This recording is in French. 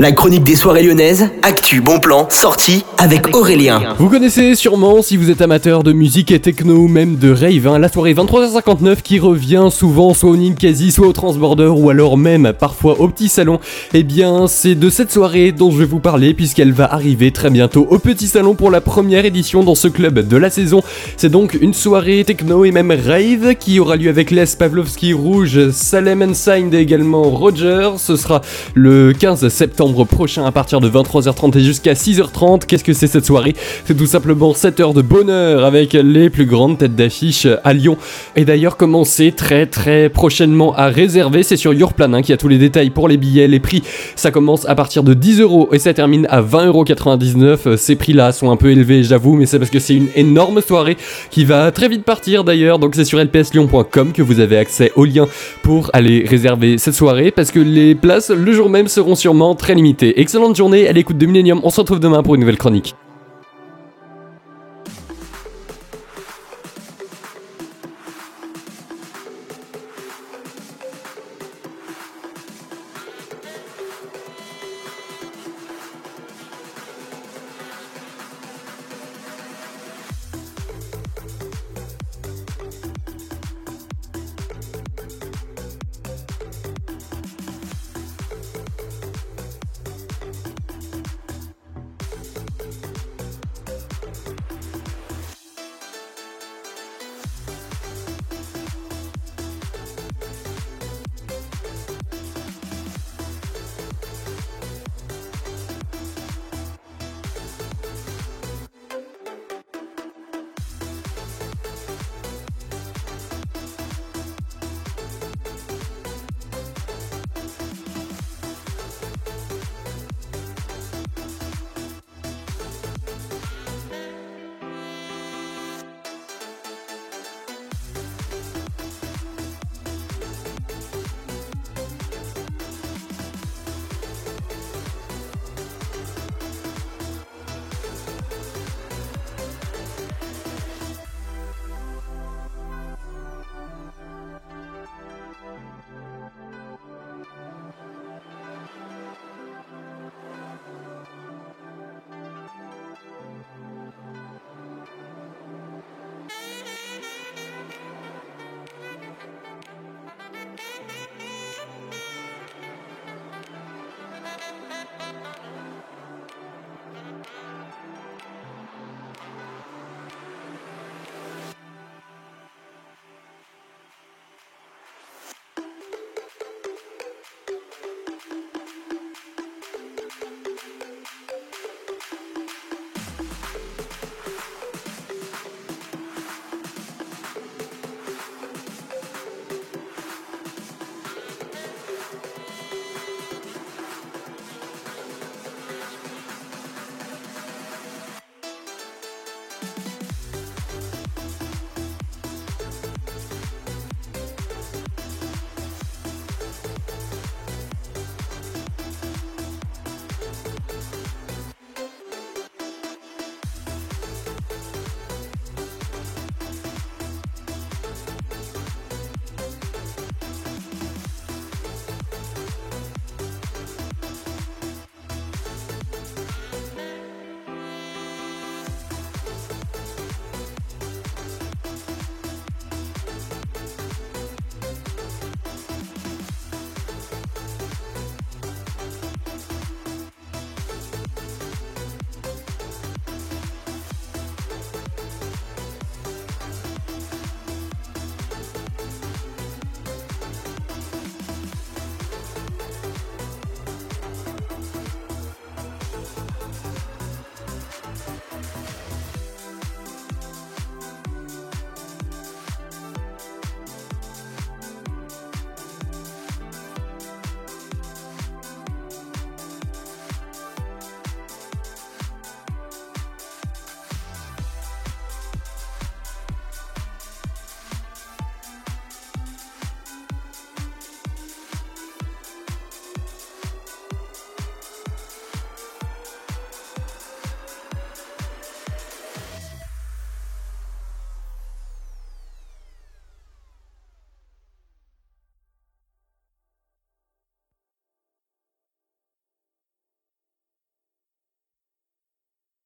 La chronique des soirées lyonnaises, actu, bon plan, sortie avec Aurélien. Vous connaissez sûrement si vous êtes amateur de musique et techno ou même de rave, hein, la soirée 23h59 qui revient souvent soit au Ninkasi, soit au Transborder ou alors même parfois au Petit Salon. Eh bien, c'est de cette soirée dont je vais vous parler puisqu'elle va arriver très bientôt au Petit Salon pour la première édition dans ce club de la saison. C'est donc une soirée techno et même rave qui aura lieu avec Les Pavlovski Rouge, Salem Signed et également Roger. Ce sera le 15 septembre prochain à partir de 23h30 et jusqu'à 6h30. Qu'est-ce que c'est cette soirée? C'est tout simplement 7 heures de bonheur avec les plus grandes têtes d'affiche à Lyon. Et d'ailleurs, commencez très très prochainement à réserver, c'est sur Yourplan hein, qui a tous les détails pour les billets, les prix. Ça commence à partir de 10 euros et ça termine à 20,99€. Ces prix-là sont un peu élevés, j'avoue, mais c'est parce que c'est une énorme soirée qui va très vite partir d'ailleurs. Donc c'est sur lpslyon.com que vous avez accès au lien pour aller réserver cette soirée parce que les places le jour même seront sûrement très Excellente journée à l'écoute de Millennium. On se retrouve demain pour une nouvelle chronique.